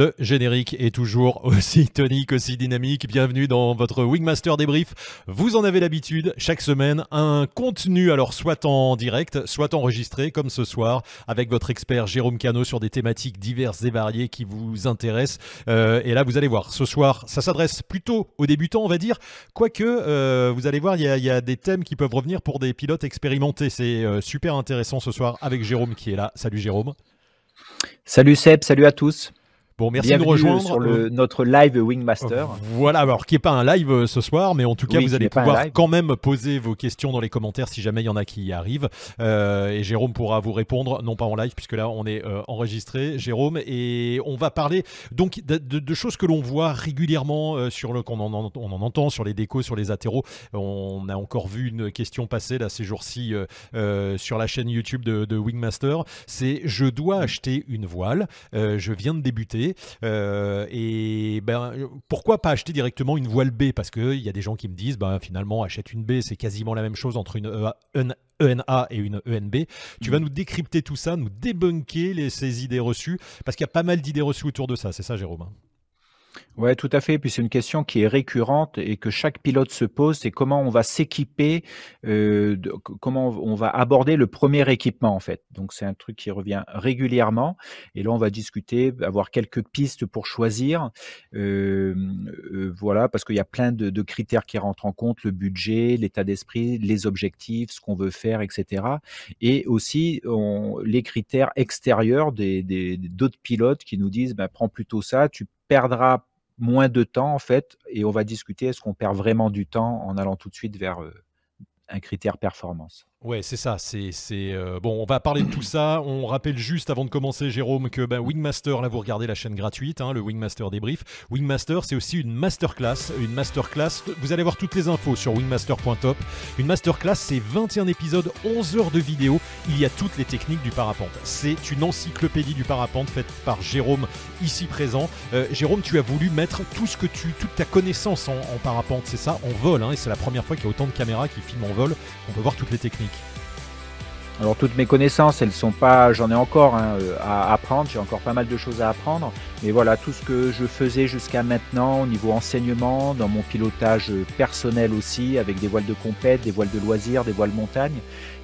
Le générique est toujours aussi tonique, aussi dynamique. Bienvenue dans votre Wingmaster débrief. Vous en avez l'habitude, chaque semaine, un contenu, alors soit en direct, soit enregistré, comme ce soir, avec votre expert Jérôme Cano sur des thématiques diverses et variées qui vous intéressent. Euh, et là, vous allez voir, ce soir, ça s'adresse plutôt aux débutants, on va dire. Quoique, euh, vous allez voir, il y, a des thèmes qui peuvent revenir pour des pilotes expérimentés. C'est euh, super intéressant ce soir avec Jérôme qui est là. Salut Jérôme. Salut Seb, salut à tous. Bon, merci de nous rejoindre sur le, notre live Wingmaster. Voilà, alors qui n'est pas un live euh, ce soir, mais en tout cas, vous allez pouvoir quand même poser vos questions dans les commentaires si jamais il y en a qui y arrivent. Euh, et Jérôme pourra vous répondre, non pas en live, puisque là, on est euh, enregistré, Jérôme, et on va parler donc de, choses que l'on voit régulièrement, sur le qu'on en, on en entend sur les décos, sur les athéros. On a encore vu une question passer là ces jours-ci sur la chaîne YouTube de, de Wingmaster. C'est je dois acheter une voile, je viens de débuter. Euh, et ben, pourquoi pas acheter directement une voile B? Parce qu'il y a des gens qui me disent, ben, finalement, achète une B, c'est quasiment la même chose entre une ENA et une ENB. Tu vas mm. nous décrypter tout ça, nous débunker les, ces idées reçues, parce qu'il y a pas mal d'idées reçues autour de ça, c'est ça Jérôme Ouais, tout à fait. Puis c'est une question qui est récurrente et que chaque pilote se pose, c'est comment on va s'équiper, euh, comment on va aborder le premier équipement en fait. Donc c'est un truc qui revient régulièrement. Et là, on va discuter, avoir quelques pistes pour choisir. Euh, euh, voilà, parce qu'il y a plein de, critères qui rentrent en compte le budget, l'état d'esprit, les objectifs, ce qu'on veut faire, etc. Et aussi les critères extérieurs des d'autres pilotes qui nous disent, bah, prends plutôt ça, tu perdras moins de temps en fait, et on va discuter est-ce qu'on perd vraiment du temps en allant tout de suite vers euh, un critère performance? Ouais, c'est ça. C'est, euh, bon, on va parler de tout ça. On rappelle juste avant de commencer, Jérôme, que ben, Wingmaster, là, vous regardez la chaîne gratuite, hein, le Wingmaster débrief. Wingmaster, c'est aussi une masterclass. Une masterclass, vous allez voir toutes les infos sur wingmaster.top. Une masterclass, c'est 21 épisodes, 11 heures de vidéo. Il y a toutes les techniques du parapente. C'est une encyclopédie du parapente faite par Jérôme, ici présent. Euh, Jérôme, tu as voulu mettre tout ce que tu, toute ta connaissance en, parapente, c'est ça, en vol. Hein, et c'est la première fois qu'il y a autant de caméras qui filment en vol. On peut voir toutes les techniques. Alors toutes mes connaissances, elles sont pas, j'en ai encore hein, euh, à apprendre, j'ai encore pas mal de choses à apprendre, mais voilà tout ce que je faisais jusqu'à maintenant au niveau enseignement, dans mon pilotage personnel aussi, avec des voiles de compète, des voiles de loisirs, des voiles montagne,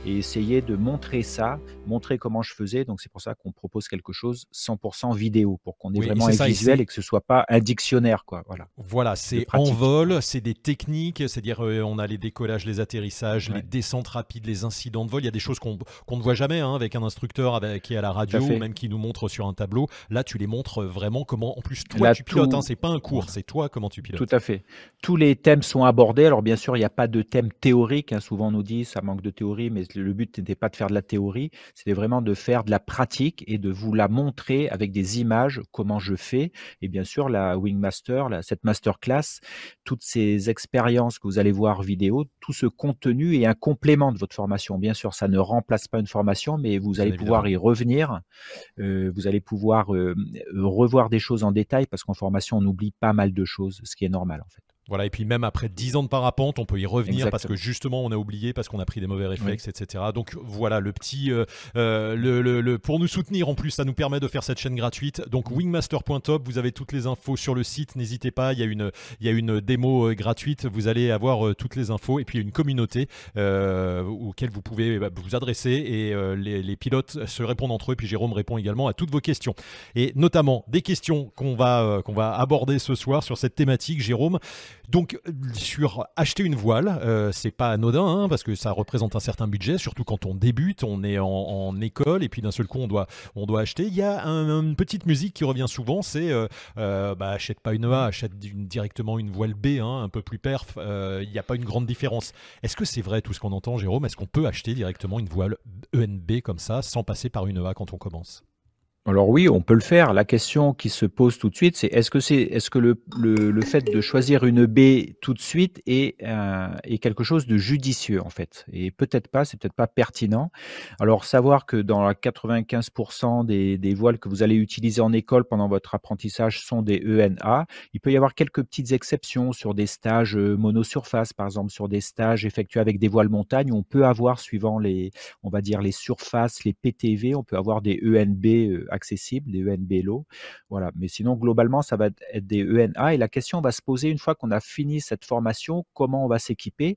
et essayer de montrer ça, montrer comment je faisais. Donc c'est pour ça qu'on propose quelque chose 100% vidéo pour qu'on ait vraiment un visuel et, que ce soit pas un dictionnaire quoi. Voilà. Voilà, c'est en vol, c'est des techniques, c'est-à-dire euh, on a les décollages, les atterrissages, les descentes rapides, les incidents de vol. Il y a des choses qu'on ne voit jamais hein, avec un instructeur avec, qui est à la radio ou même qui nous montre sur un tableau. Là, tu les montres vraiment comment. En plus, toi, tu pilotes. Hein, c'est pas un cours, c'est toi comment tu pilotes. Tout à fait. Tous les thèmes sont abordés. Alors bien sûr, il n'y a pas de thème théorique. Hein. Souvent, on nous dit ça manque de théorie, mais le but n'était pas de faire de la théorie, c'était vraiment de faire de la pratique et de vous la montrer avec des images, comment je fais. Et bien sûr, la Wingmaster, la, cette masterclass, toutes ces expériences que vous allez voir vidéo, tout ce contenu est un complément de votre formation. Bien sûr, ça ne remplace pas une formation, mais vous allez pouvoir y revenir. Euh, vous allez pouvoir euh, revoir des choses en détail parce qu'en formation, on oublie pas mal de choses, ce qui est normal en fait. Voilà, et puis même après 10 ans de parapente, on peut y revenir parce que justement on a oublié, parce qu'on a pris des mauvais réflexes, etc. Donc voilà, le petit. Euh, euh, le, le, pour nous soutenir en plus, ça nous permet de faire cette chaîne gratuite. Donc wingmaster.top, vous avez toutes les infos sur le site, n'hésitez pas, il y, a une, il y a une démo euh, gratuite, vous allez avoir toutes les infos, et puis il y a une communauté auquel vous pouvez bah, vous adresser, et les, les, pilotes se répondent entre eux, et puis Jérôme répond également à toutes vos questions. Et notamment des questions qu'on va, qu'on va aborder ce soir sur cette thématique, Jérôme. Donc sur acheter une voile, euh, c'est pas anodin hein, parce que ça représente un certain budget, surtout quand on débute, on est en, école et puis d'un seul coup on doit acheter. Il y a une petite musique qui revient souvent, c'est euh, euh, bah, achète pas une A, achète directement une voile B, hein, un peu plus perf. Il n'y a pas une grande différence. Est-ce que c'est vrai tout ce qu'on entend, Jérôme? Est-ce qu'on peut acheter directement une voile ENB comme ça sans passer par une A quand on commence? Alors oui, on peut le faire. La question qui se pose tout de suite, c'est est-ce que c'est est-ce que le, le, fait de choisir une baie tout de suite est, euh, est quelque chose de judicieux en fait? Et peut-être pas, c'est peut-être pas pertinent. Alors savoir que dans la 95% des, des voiles que vous allez utiliser en école pendant votre apprentissage sont des ENA, il peut y avoir quelques petites exceptions sur des stages euh, monosurface, par exemple sur des stages effectués avec des voiles montagne, on peut avoir suivant les on va dire les surfaces, les PTV, on peut avoir des ENB accessibles, des ENB low. Voilà. Mais sinon, globalement, ça va être des ENA. Et la question va se poser une fois qu'on a fini cette formation, comment on va s'équiper?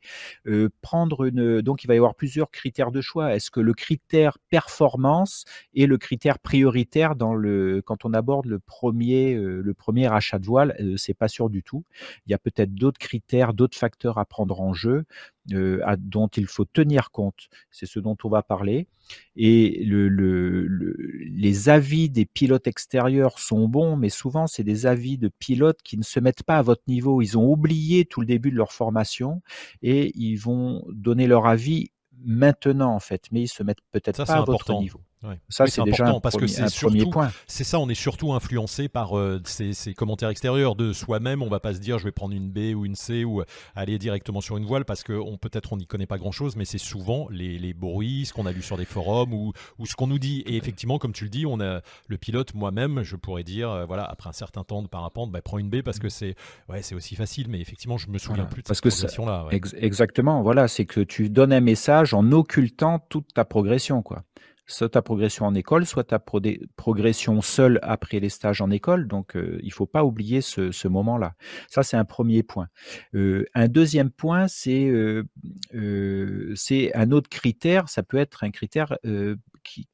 prendre une. Donc, il va y avoir plusieurs critères de choix. Est-ce que le critère performance est le critère prioritaire dans le quand on aborde le premier le premier achat de voile C'est pas sûr du tout. Il y a peut-être d'autres critères, d'autres facteurs à prendre en jeu euh, dont il faut tenir compte. C'est ce dont on va parler. Et le, les avis des pilotes extérieurs sont bons, mais souvent c'est des avis de pilotes qui ne se mettent pas à votre niveau. Ils ont oublié tout le début de leur formation et ils vont donner leur avis maintenant en fait, mais ils se mettent peut-être pas à votre niveau. Ça, c'est déjà important parce que c'est surtout, c'est ça, on est surtout influencé par euh, ces, commentaires extérieurs de soi-même. On va pas se dire, je vais prendre une B ou une C ou aller directement sur une voile parce que on peut-être on n'y connaît pas grand-chose, mais c'est souvent les, les bruits, ce qu'on a lu sur des forums ou, ou ce qu'on nous dit. Et effectivement, comme tu le dis, on a le pilote, moi-même, je pourrais dire, euh, voilà, après un certain temps de parapente, bah, prends une B parce que c'est, ouais, c'est aussi facile. Mais effectivement, je me souviens plus de parce cette progression-là. exactement, voilà, c'est que tu donnes un message en occultant toute ta progression, quoi soit ta progression en école, soit ta progression seule après les stages en école. Donc, euh, il ne faut pas oublier ce, moment-là. Ça, c'est un premier point. Euh, un deuxième point, euh, c'est un autre critère. Ça peut être un critère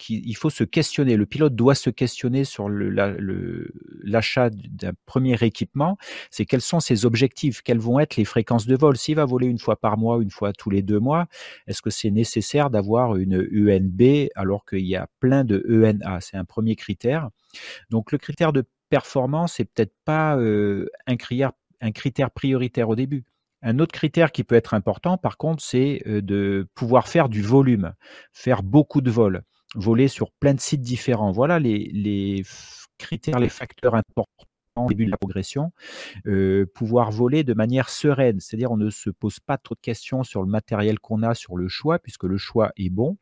il faut se questionner. Le pilote doit se questionner sur l'achat d'un premier équipement. C'est quels sont ses objectifs, quelles vont être les fréquences de vol? S'il va voler une fois par mois, une fois tous les deux mois, est-ce que c'est nécessaire d'avoir une ENB alors qu'il y a plein de ENA C'est un premier critère. Donc le critère de performance n'est peut-être pas euh, un, critère, un critère prioritaire au début. Un autre critère qui peut être important, par contre, c'est euh, de pouvoir faire du volume, faire beaucoup de vols voler sur plein de sites différents. Voilà les, critères, les facteurs importants au début de la progression, euh, pouvoir voler de manière sereine, c'est-à-dire on ne se pose pas trop de questions sur le matériel qu'on a, sur le choix, puisque le choix est bon.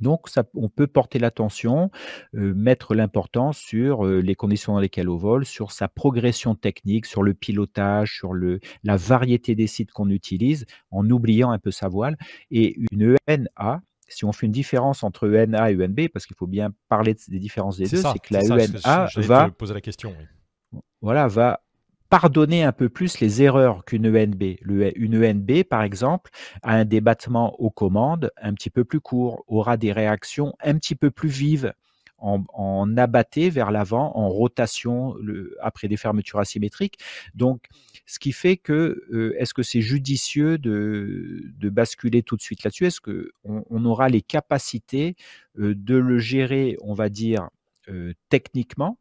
Donc, on peut porter l'attention, euh, mettre l'importance sur euh, les conditions dans lesquelles on vole, sur sa progression technique, sur le pilotage, sur la variété des sites qu'on utilise, en oubliant un peu sa voile. Et une ENA, si on fait une différence entre ENA et ENB, parce qu'il faut bien parler des différences des deux, c'est que la ENA va poser la question. Voilà, va pardonner un peu plus les erreurs qu'une ENB. une ENB, par exemple, a un débattement aux commandes un petit peu plus court, aura des réactions un petit peu plus vives en, abatté vers l'avant, en rotation après des fermetures asymétriques. Donc, ce qui fait que, euh, est-ce que c'est judicieux de, basculer tout de suite là-dessus? Est-ce qu'on on aura les capacités euh, de le gérer, on va dire, euh, techniquement?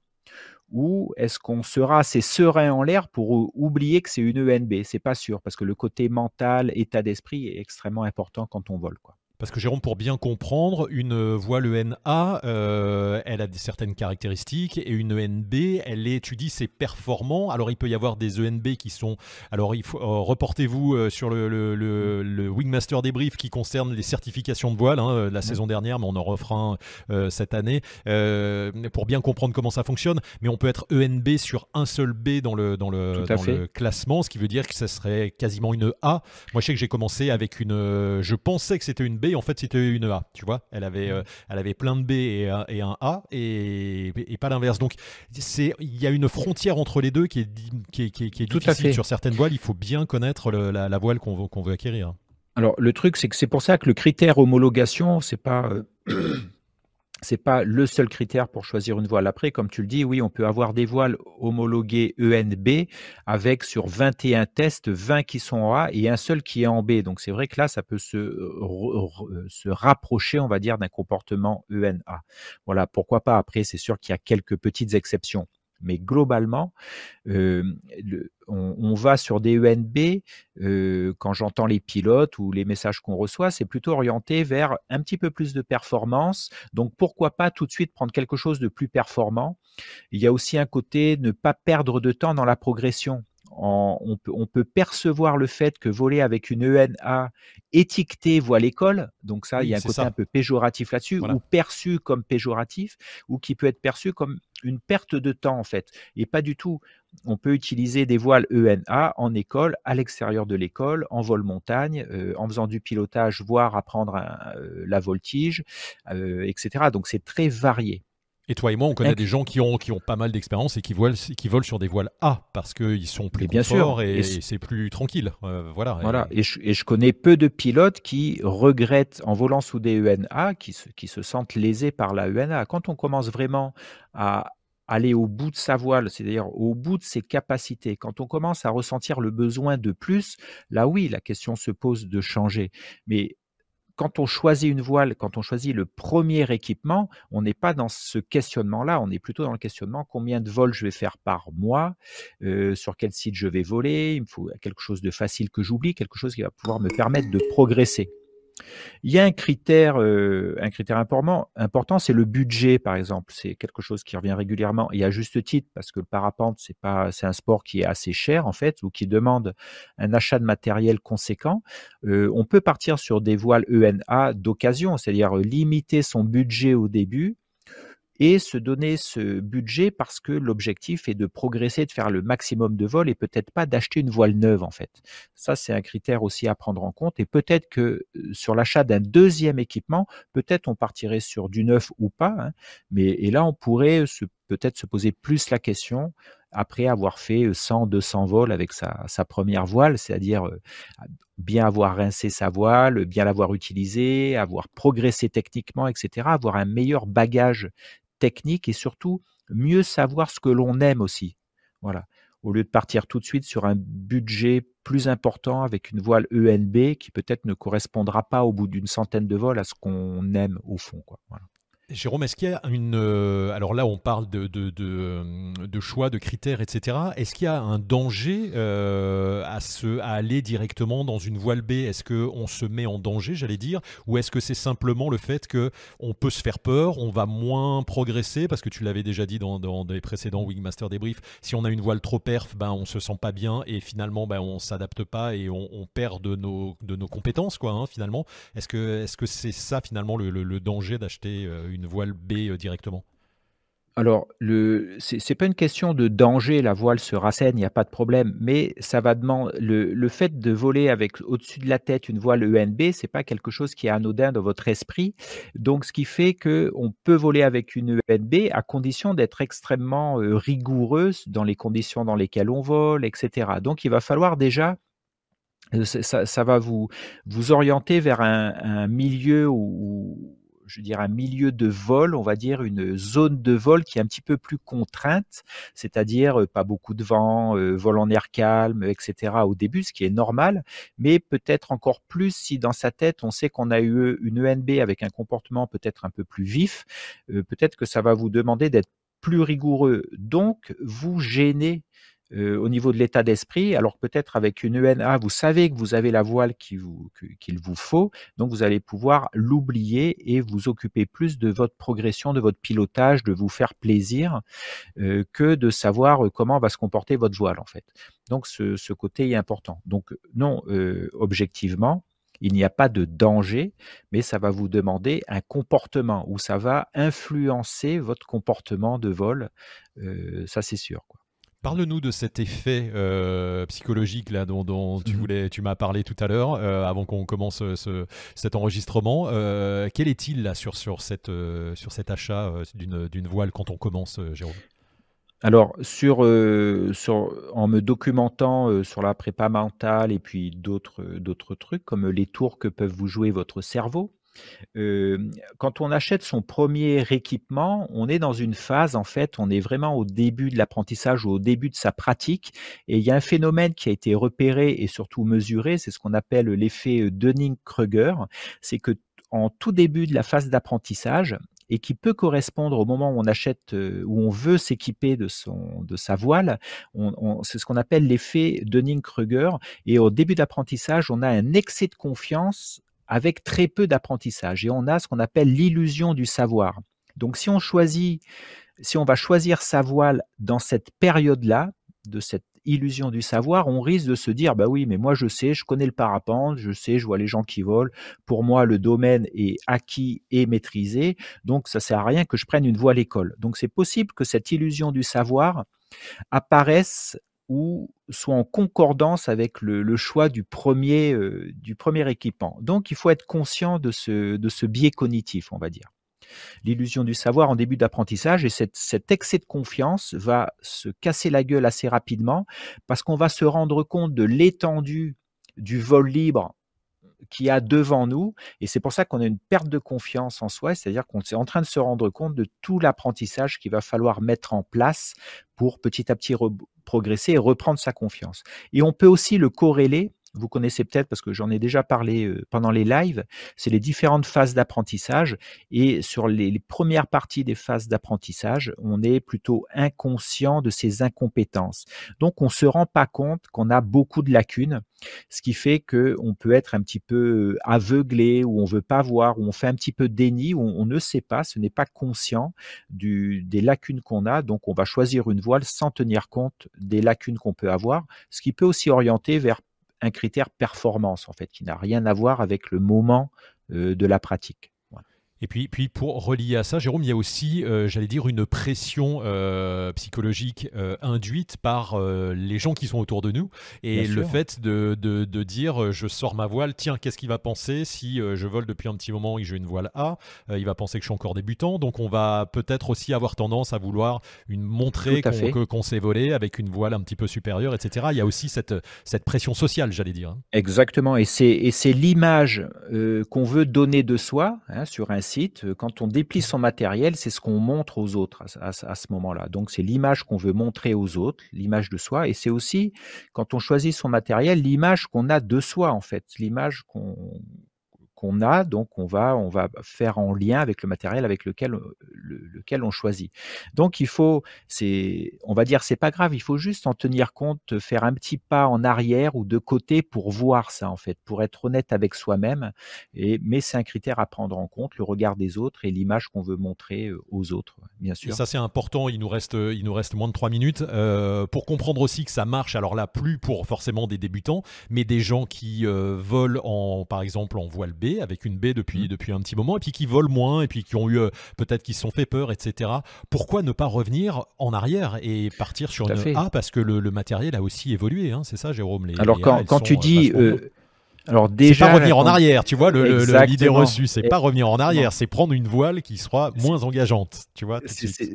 Ou est-ce qu'on sera assez serein en l'air pour oublier que c'est une ENB C'est pas sûr, parce que le côté mental, état d'esprit est extrêmement important quand on vole. Quoi. Parce que Jérôme, pour bien comprendre, une voile ENA, euh, elle a certaines caractéristiques et une ENB, elle est, tu dis, c'est performant. Alors il peut y avoir des ENB qui sont. Alors il faut euh, reportez-vous euh, sur le, le, Wingmaster débrief qui concerne les certifications de voile hein, la saison dernière, mais on en refera un cette année pour bien comprendre comment ça fonctionne. Mais on peut être ENB sur un seul B dans le dans le, dans le classement, ce qui veut dire que ça serait quasiment une A. Moi, je sais que j'ai commencé avec une. Je pensais que c'était une B en fait, c'était une A, tu vois. Elle avait, euh, elle avait plein de B et un, et un A, et, pas l'inverse. Donc, il y a une frontière entre les deux qui est, qui est, qui est, difficile sur certaines voiles. Il faut bien connaître la, voile qu'on veut, veut acquérir. Alors, le truc, c'est que c'est pour ça que le critère homologation, c'est pas. Euh, c'est pas le seul critère pour choisir une voile. Après, comme tu le dis, oui, on peut avoir des voiles homologuées ENB avec sur 21 tests, 20 qui sont en A et un seul qui est en B. Donc c'est vrai que là, ça peut se, se rapprocher, on va dire, d'un comportement ENA. Voilà, pourquoi pas. Après, c'est sûr qu'il y a quelques petites exceptions. Mais globalement, euh, on, va sur des ENB, euh, quand j'entends les pilotes ou les messages qu'on reçoit, c'est plutôt orienté vers un petit peu plus de performance. Donc pourquoi pas tout de suite prendre quelque chose de plus performant? Il y a aussi un côté ne pas perdre de temps dans la progression on, peut, percevoir le fait que voler avec une ENA étiquetée voit l'école, donc ça, il y a un côté un peu péjoratif là-dessus, ou perçu comme péjoratif, ou qui peut être perçu comme une perte de temps en fait, et pas du tout. On peut utiliser des voiles ENA en école, à l'extérieur de l'école, en vol montagne, euh, en faisant du pilotage, voire apprendre euh, la voltige, euh, etc. Donc c'est très varié. Et toi et moi, on connaît des gens qui ont, qui ont pas mal d'expérience et qui volent, qui volent sur des voiles A parce qu'ils sont plus bien sûr. et, c'est plus tranquille. Euh, voilà. Voilà. Et je, et je, connais peu de pilotes qui regrettent en volant sous des ENA, qui se, qui se sentent lésés par la ENA. Quand on commence vraiment à aller au bout de sa voile, c'est-à-dire au bout de ses capacités. Quand on commence à ressentir le besoin de plus, là oui, la question se pose de changer. Mais quand on choisit une voile, quand on choisit le premier équipement, on n'est pas dans ce questionnement-là, on est plutôt dans le questionnement combien de vols je vais faire par mois, euh, sur quel site je vais voler, il me faut quelque chose de facile que j'oublie, quelque chose qui va pouvoir me permettre de progresser. Il y a un critère, euh, un critère important, c'est le budget, par exemple. C'est quelque chose qui revient régulièrement et à juste titre, parce que le parapente, c'est pas, un sport qui est assez cher en fait, ou qui demande un achat de matériel conséquent. Euh, on peut partir sur des voiles ENA d'occasion, c'est-à-dire limiter son budget au début et se donner ce budget parce que l'objectif est de progresser, de faire le maximum de vols et peut-être pas d'acheter une voile neuve en fait. Ça, c'est un critère aussi à prendre en compte et peut-être que sur l'achat d'un deuxième équipement, peut-être on partirait sur du neuf ou pas, hein, mais et là on pourrait peut-être se poser plus la question après avoir fait 100, 200 vols avec sa, sa première voile, c'est-à-dire bien avoir rincé sa voile, bien l'avoir utilisée, avoir progressé techniquement, etc., avoir un meilleur bagage technique et surtout mieux savoir ce que l'on aime aussi. Voilà. Au lieu de partir tout de suite sur un budget plus important avec une voile ENB qui peut-être ne correspondra pas au bout d'une centaine de vols à ce qu'on aime au fond. Quoi. Jérôme, est-ce qu'il y a une... Euh, alors là, on parle de, de, choix, de critères, etc. Est-ce qu'il y a un danger euh, à, se, à aller directement dans une voile B? Est-ce qu'on se met en danger, j'allais dire? Ou est-ce que c'est simplement le fait qu'on peut se faire peur, on va moins progresser? Parce que tu l'avais déjà dit dans, dans des précédents Wingmaster débrief, si on a une voile trop perf, ben, on se sent pas bien et finalement, ben, on s'adapte pas et on, perd de nos, de nos compétences, quoi, hein, finalement. Est-ce que c'est -ce ça, finalement, le, le danger d'acheter euh, une une voile B euh, directement alors, ce n'est pas une question de danger, la voile se rassène, il n'y a pas de problème, mais ça va demander le, fait de voler avec au-dessus de la tête une voile ENB, c'est pas quelque chose qui est anodin dans votre esprit. Donc, ce qui fait qu'on peut voler avec une ENB à condition d'être extrêmement euh, rigoureuse dans les conditions dans lesquelles on vole, etc. Donc, il va falloir déjà euh, ça, va vous, vous orienter vers un milieu où, je dirais, un milieu de vol, on va dire une zone de vol qui est un petit peu plus contrainte, c'est-à-dire euh, pas beaucoup de vent, euh, vol en air calme, etc. au début, ce qui est normal, mais peut-être encore plus si dans sa tête on sait qu'on a eu une ENB avec un comportement peut-être un peu plus vif, euh, peut-être que ça va vous demander d'être plus rigoureux. Donc, vous gênez au niveau de l'état d'esprit, alors peut-être avec une ENA, vous savez que vous avez la voile qu'il vous, faut, donc vous allez pouvoir l'oublier et vous occuper plus de votre progression, de votre pilotage, de vous faire plaisir, que de savoir comment va se comporter votre voile en fait. Donc ce, côté est important. Donc non, objectivement, il n'y a pas de danger, mais ça va vous demander un comportement où ça va influencer votre comportement de vol. ça, c'est sûr. Parle-nous de cet effet euh, psychologique là dont, tu mhm. voulais, tu m'as parlé tout à l'heure euh, avant qu'on commence euh, cet enregistrement. quel est-il là sur sur cette sur cet achat d'une voile quand on commence, Jérôme? Alors, sur, sur, en me documentant sur la prépa mentale et puis d'autres, d'autres trucs, comme les tours que peuvent vous jouer votre cerveau, quand on achète son premier équipement, on est dans une phase, en fait, on est vraiment au début de l'apprentissage ou au début de sa pratique. Et il y a un phénomène qui a été repéré et surtout mesuré, c'est ce qu'on appelle l'effet Dunning-Kruger. C'est que en tout début de la phase d'apprentissage, et qui peut correspondre au moment où on achète, où on veut s'équiper de, de sa voile. c'est ce qu'on appelle l'effet Dunning-Kruger. Et au début de l'apprentissage, on a un excès de confiance avec très peu d'apprentissage. Et on a ce qu'on appelle l'illusion du savoir. Donc si on choisit, si on va choisir sa voile dans cette période-là, de cette illusion du savoir, on risque de se dire bah oui, mais moi je sais, je connais le parapente, je sais, je vois les gens qui volent. Pour moi, le domaine est acquis et maîtrisé, donc ça sert à rien que je prenne une voile école. Donc c'est possible que cette illusion du savoir apparaisse soit en concordance avec le, choix du premier, euh, du premier équipement. Donc, il faut être conscient de ce, biais cognitif, on va dire. l'illusion du savoir en début d'apprentissage et cet excès de confiance va se casser la gueule assez rapidement parce qu'on va se rendre compte de l'étendue du vol libre qui a devant nous. Et c'est pour ça qu'on a une perte de confiance en soi, c'est-à-dire qu'on est en train de se rendre compte de tout l'apprentissage qu'il va falloir mettre en place pour petit à petit progresser et reprendre sa confiance. Et on peut aussi le corréler vous connaissez peut-être parce que j'en ai déjà parlé euh, pendant les lives, c'est les différentes phases d'apprentissage. Et sur les, premières parties des phases d'apprentissage, on est plutôt inconscient de ses incompétences. Donc on ne se rend pas compte qu'on a beaucoup de lacunes, ce qui fait qu'on peut être un petit peu euh, aveuglé, ou on veut pas voir, ou on fait un petit peu déni, ou on, ne sait pas, ce n'est pas conscient du, des lacunes qu'on a. Donc on va choisir une voile sans tenir compte des lacunes qu'on peut avoir, ce qui peut aussi orienter vers un critère performance, en fait, qui n'a rien à voir avec le moment euh, de la pratique. Et puis, puis pour relier à ça, Jérôme, il y a aussi, euh, j'allais dire, une pression euh, psychologique euh, induite par les gens qui sont autour de nous. Et le fait de, de, de, dire, je sors ma voile, tiens, qu'est-ce qu'il va penser si je vole depuis un petit moment et que j'ai une voile A Il va penser que je suis encore débutant. Donc on va peut-être aussi avoir tendance à vouloir une, montrer qu'on s'est volé avec une voile un petit peu supérieure, etc. Il y a aussi cette, cette pression sociale, j'allais dire. Hein. Exactement. Et c'est l'image qu'on veut donner de soi hein, sur un euh, quand on déplie son matériel, c'est ce qu'on montre aux autres à, ce moment-là. Donc c'est l'image qu'on veut montrer aux autres, l'image de soi, et c'est aussi quand on choisit son matériel, l'image qu'on a de soi en fait, l'image qu'on qu'on a, donc on va, on va faire en lien avec le matériel avec lequel, lequel on choisit. Donc il faut, c'est, on va dire, c'est pas grave, il faut juste en tenir compte, faire un petit pas en arrière ou de côté pour voir ça en fait, pour être honnête avec soi-même. Et mais c'est un critère à prendre en compte, le regard des autres et l'image qu'on veut montrer aux autres, bien sûr. Et ça c'est important. Il nous reste, il nous reste moins de trois minutes euh, pour comprendre aussi que ça marche. Alors là, plus pour forcément des débutants, mais des gens qui euh, volent en, par exemple, en voile B avec une baie depuis, mmh. depuis un petit moment, et puis qui volent moins, et puis qui ont eu euh, peut-être qui se sont fait peur, etc. Pourquoi ne pas revenir en arrière et partir sur une A? Parce que le, matériel a aussi évolué, hein, c'est ça, Jérôme. Les, Alors quand, quand tu dis euh, alors déjà, pas revenir en arrière, tu vois, l'idée reçue, c'est pas revenir en arrière, c'est prendre une voile qui sera moins engageante, tu vois.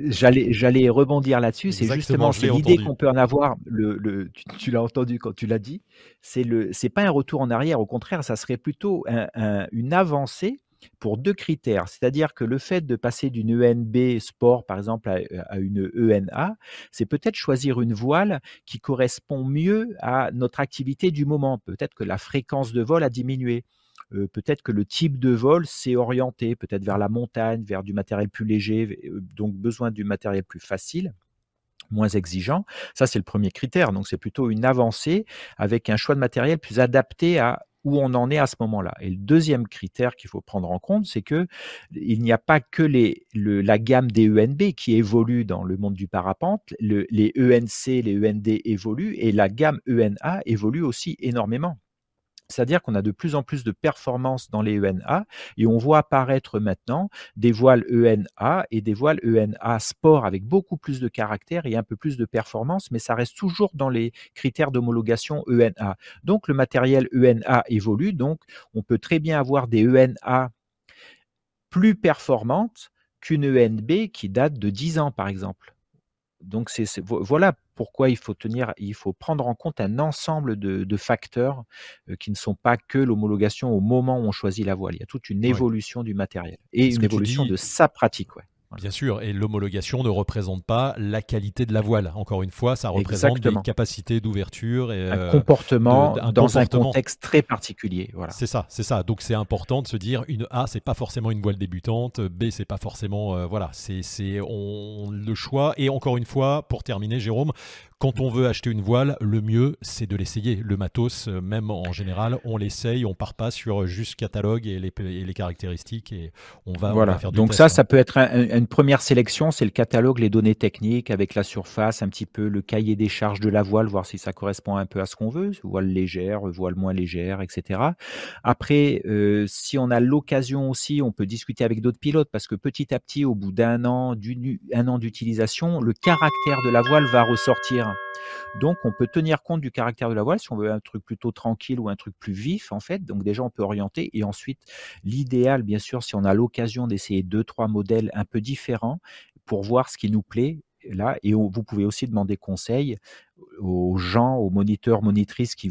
J'allais, j'allais rebondir là-dessus. C'est justement l'idée qu'on peut en avoir. Le, tu, l'as entendu quand tu l'as dit. C'est le, c'est pas un retour en arrière. Au contraire, ça serait plutôt une avancée pour deux critères. C'est-à-dire que le fait de passer d'une ENB sport, par exemple, à, une ENA, c'est peut-être choisir une voile qui correspond mieux à notre activité du moment. Peut-être que la fréquence de vol a diminué. Euh, peut-être que le type de vol s'est orienté, peut-être vers la montagne, vers du matériel plus léger, euh, donc besoin du matériel plus facile moins exigeant. Ça, c'est le premier critère. Donc, c'est plutôt une avancée avec un choix de matériel plus adapté à où on en est à ce moment-là. Et le deuxième critère qu'il faut prendre en compte, c'est que il n'y a pas que la gamme des ENB qui évolue dans le monde du parapente, les ENC, les END évoluent et la gamme ENA évolue aussi énormément. C'est-à-dire qu'on a de plus en plus de performances dans les ENA et on voit apparaître maintenant des voiles ENA et des voiles ENA sport avec beaucoup plus de caractère et un peu plus de performance, mais ça reste toujours dans les critères d'homologation ENA. Donc le matériel ENA évolue, donc on peut très bien avoir des ENA plus performantes qu'une ENB qui date de 10 ans par exemple. Donc c'est, voilà pourquoi il faut tenir, il faut prendre en compte un ensemble de, facteurs euh, qui ne sont pas que l'homologation au moment où on choisit la voile. Il y a toute une évolution du matériel et une évolution de sa pratique. Bien sûr, et l'homologation ne représente pas la qualité de la voile. Encore une fois, ça représente des capacités d'ouverture et un euh, comportement dans un contexte très particulier. Voilà. C'est ça, c'est ça. Donc c'est important de se dire une A, c'est pas forcément une voile débutante, B, c'est pas forcément euh, voilà, c'est c'est on le choix. Et encore une fois, pour terminer, Jérôme, quand on veut acheter une voile, le mieux, c'est de l'essayer. Le matos, euh, même en général, on l'essaye, on part pas sur juste catalogue et les, les caractéristiques et on va, voilà. faire du Donc ça, ça peut être une première sélection, c'est le catalogue, les données techniques avec la surface, un petit peu le cahier des charges de la voile, voir si ça correspond un peu à ce qu'on veut, voile légère, voile moins légère, etc. Après, euh, si on a l'occasion aussi, on peut discuter avec d'autres pilotes parce que petit à petit, au bout d'un an, d'un an d'utilisation, le caractère de la voile va ressortir Donc, on peut tenir compte du caractère de la voile si on veut un truc plutôt tranquille ou un truc plus vif, en fait. Donc, déjà, on peut orienter. Et ensuite, l'idéal, bien sûr, si on a l'occasion d'essayer deux, trois modèles un peu différents pour voir ce qui nous plaît, là. Et vous pouvez aussi demander conseil aux gens, aux moniteurs, monitrices qui,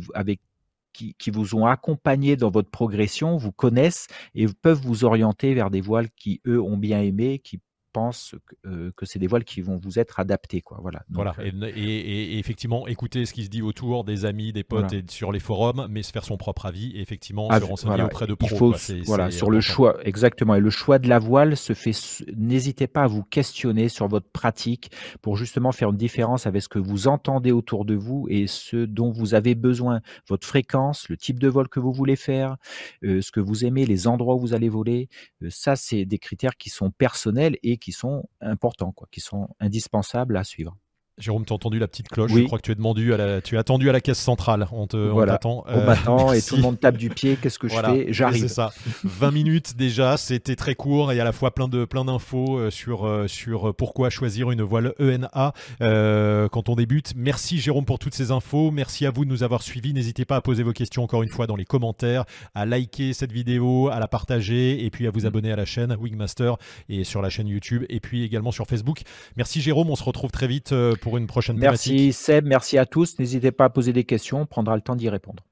vous ont accompagné dans votre progression, vous connaissent et peuvent vous orienter vers des voiles qui, eux, ont bien aimé, qui pense euh, que, c'est des voiles qui vont vous être adaptés. Quoi. Voilà. voilà. Euh, et, effectivement, écouter ce qui se dit autour des amis, des potes et sur les forums, mais se faire son propre avis et effectivement se renseigner auprès de pros. voilà, sur le choix, exactement. Et le choix de la voile se fait. N'hésitez pas à vous questionner sur votre pratique pour justement faire une différence avec ce que vous entendez autour de vous et ce dont vous avez besoin. Votre fréquence, le type de vol que vous voulez faire, euh, ce que vous aimez, les endroits où vous allez voler. ça, c'est des critères qui sont personnels et qui sont importants, quoi, qui sont indispensables à suivre. Jérôme, tu as entendu la petite cloche. Je crois que tu es, demandé à la, tu es attendu à la caisse centrale. On te, voilà. on t'attend. On m'attend et tout le monde tape du pied. Qu'est-ce que je fais? J'arrive. C'est ça. 20 minutes déjà. C'était très court et à la fois plein de plein d'infos euh, sur euh, sur pourquoi choisir une voile ENA euh, quand on débute. Merci Jérôme pour toutes ces infos. Merci à vous de nous avoir suivis. N'hésitez pas à poser vos questions encore une fois dans les commentaires, à liker cette vidéo, à la partager et puis à vous abonner à la chaîne Wingmaster et sur la chaîne YouTube et puis également sur Facebook. Merci Jérôme. On se retrouve très vite pour une prochaine Merci Seb, merci à tous. N'hésitez pas à poser des questions, on prendra le temps d'y répondre.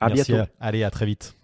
À bientôt. Allez, à très vite.